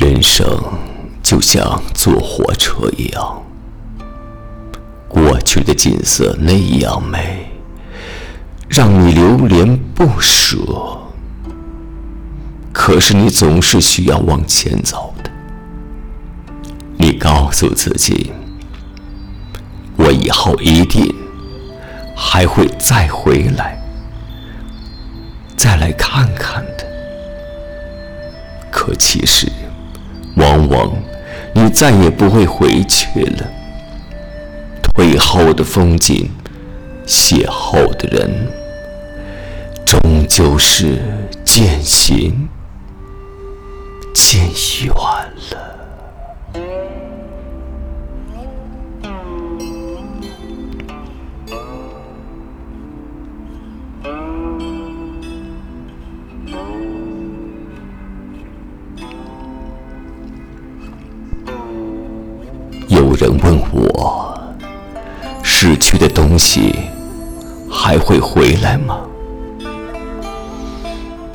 人生就像坐火车一样，过去的景色那样美，让你流连不舍。可是你总是需要往前走的。你告诉自己，我以后一定还会再回来，再来看看的。可其实，往往你再也不会回去了。退后的风景，邂逅的人，终究是渐行渐远了。有人问我，逝去的东西还会回来吗？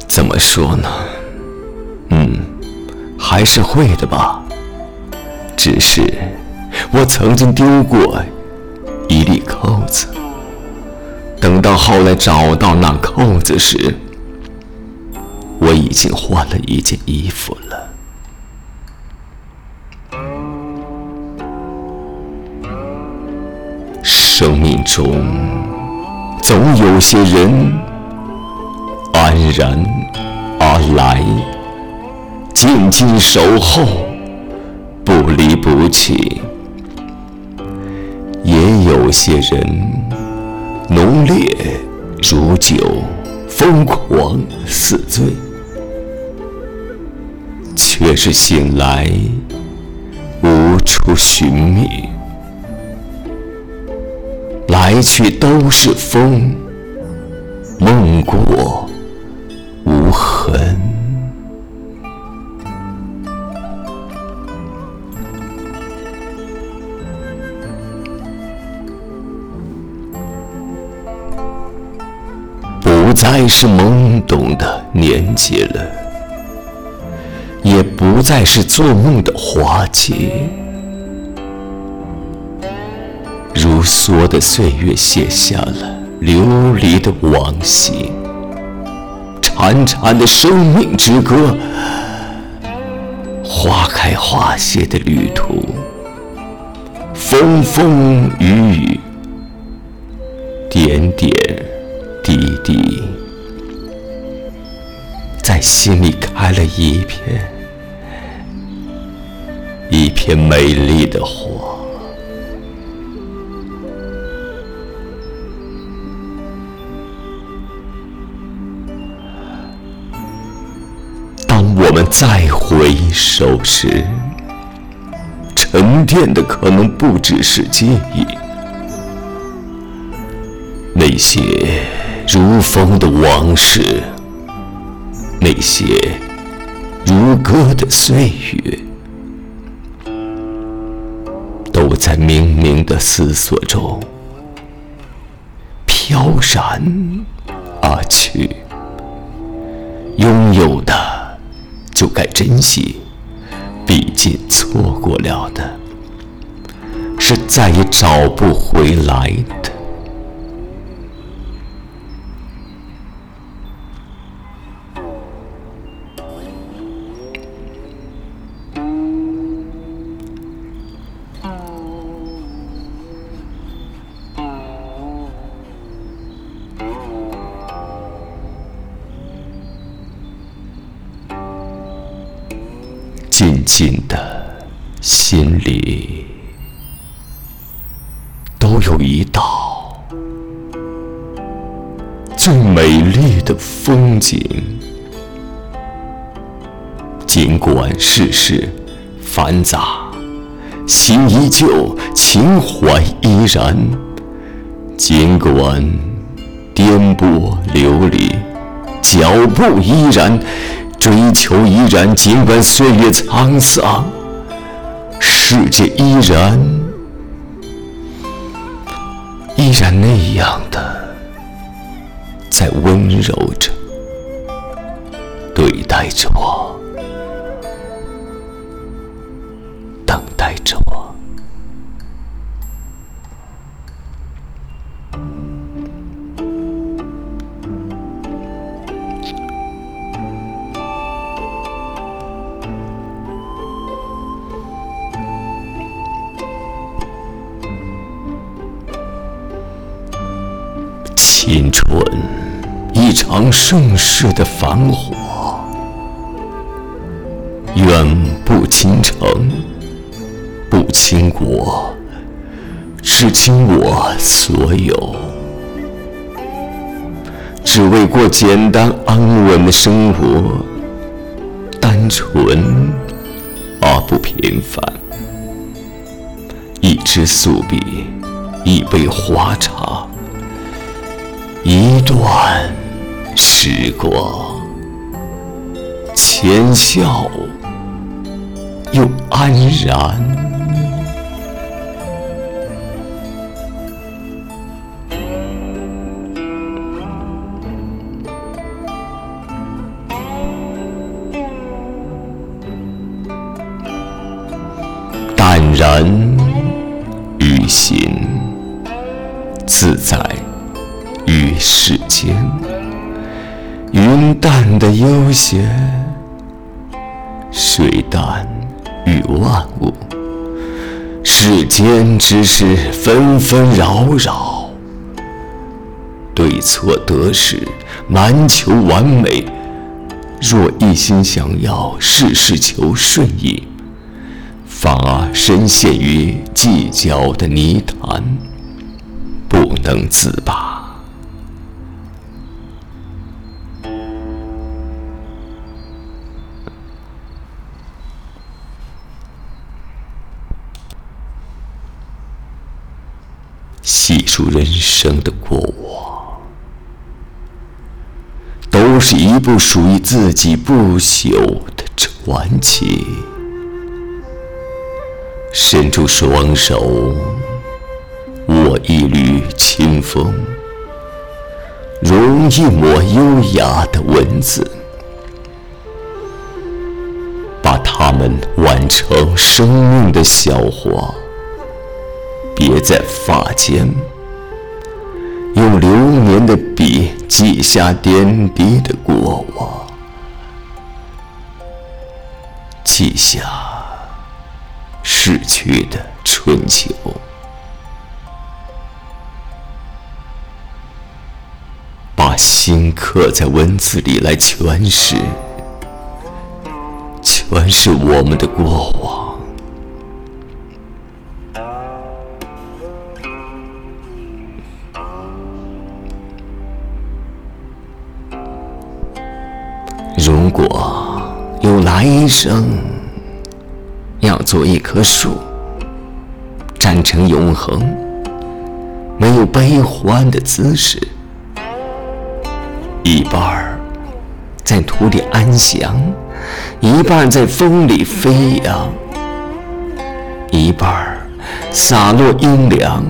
怎么说呢？嗯，还是会的吧。只是我曾经丢过一粒扣子，等到后来找到那扣子时，我已经换了一件衣服了。生命中总有些人安然而来，静静守候，不离不弃；也有些人浓烈如酒，疯狂似醉，却是醒来无处寻觅。来去都是风，梦过无痕。不再是懵懂的年纪了，也不再是做梦的花季。梭的岁月写下了流离的往昔，潺潺的生命之歌，花开花谢的旅途，风风雨雨，点点滴滴，在心里开了一片一片美丽的花。我们再回首时，沉淀的可能不只是记忆，那些如风的往事，那些如歌的岁月，都在冥冥的思索中飘然而去。拥有的。就该珍惜，毕竟错过了的，是再也找不回来的。静的，心里都有一道最美丽的风景。尽管世事繁杂，心依旧，情怀依然；尽管颠簸流离，脚步依然。追求依然，尽管岁月沧桑，世界依然依然那样的在温柔着对待着我。春，一场盛世的繁华，远不倾城，不倾国，只倾我所有，只为过简单安稳的生活，单纯而不平凡。一支素笔，一杯花茶。一段时光，浅笑又安然，云淡的悠闲，水淡与万物。世间之事纷纷扰扰，对错得失难求完美。若一心想要事事求顺意，反而深陷于计较的泥潭，不能自拔。细数人生的过往，都是一部属于自己不朽的传奇。伸出双手，握一缕清风，融一抹优雅的文字，把它们挽成生命的笑话。别在发间，用流年的笔记下点滴的过往，记下逝去的春秋，把心刻在文字里来诠释，诠释我们的过往。一生，要做一棵树，站成永恒，没有悲欢的姿势，一半儿在土里安详，一半在风里飞扬，一半儿洒落阴凉，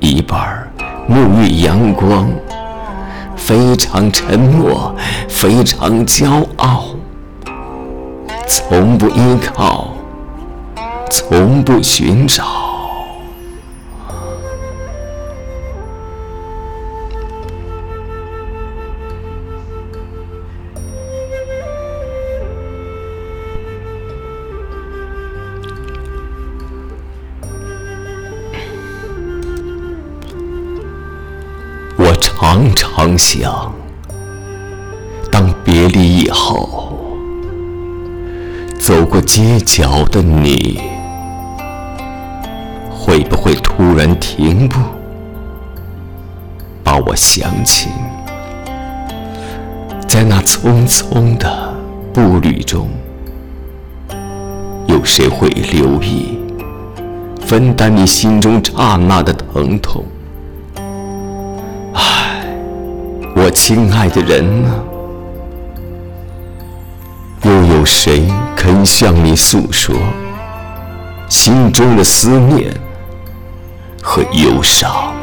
一半儿沐浴阳光。非常沉默，非常骄傲，从不依靠，从不寻找。我常常想，当别离以后，走过街角的你，会不会突然停步，把我想起？在那匆匆的步履中，有谁会留意，分担你心中刹那的疼痛？唉我亲爱的人呢？有谁肯向你诉说心中的思念和忧伤？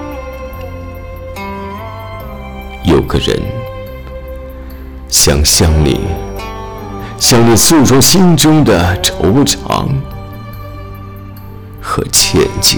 有个人想向你，向你诉说心中的惆怅和歉疚。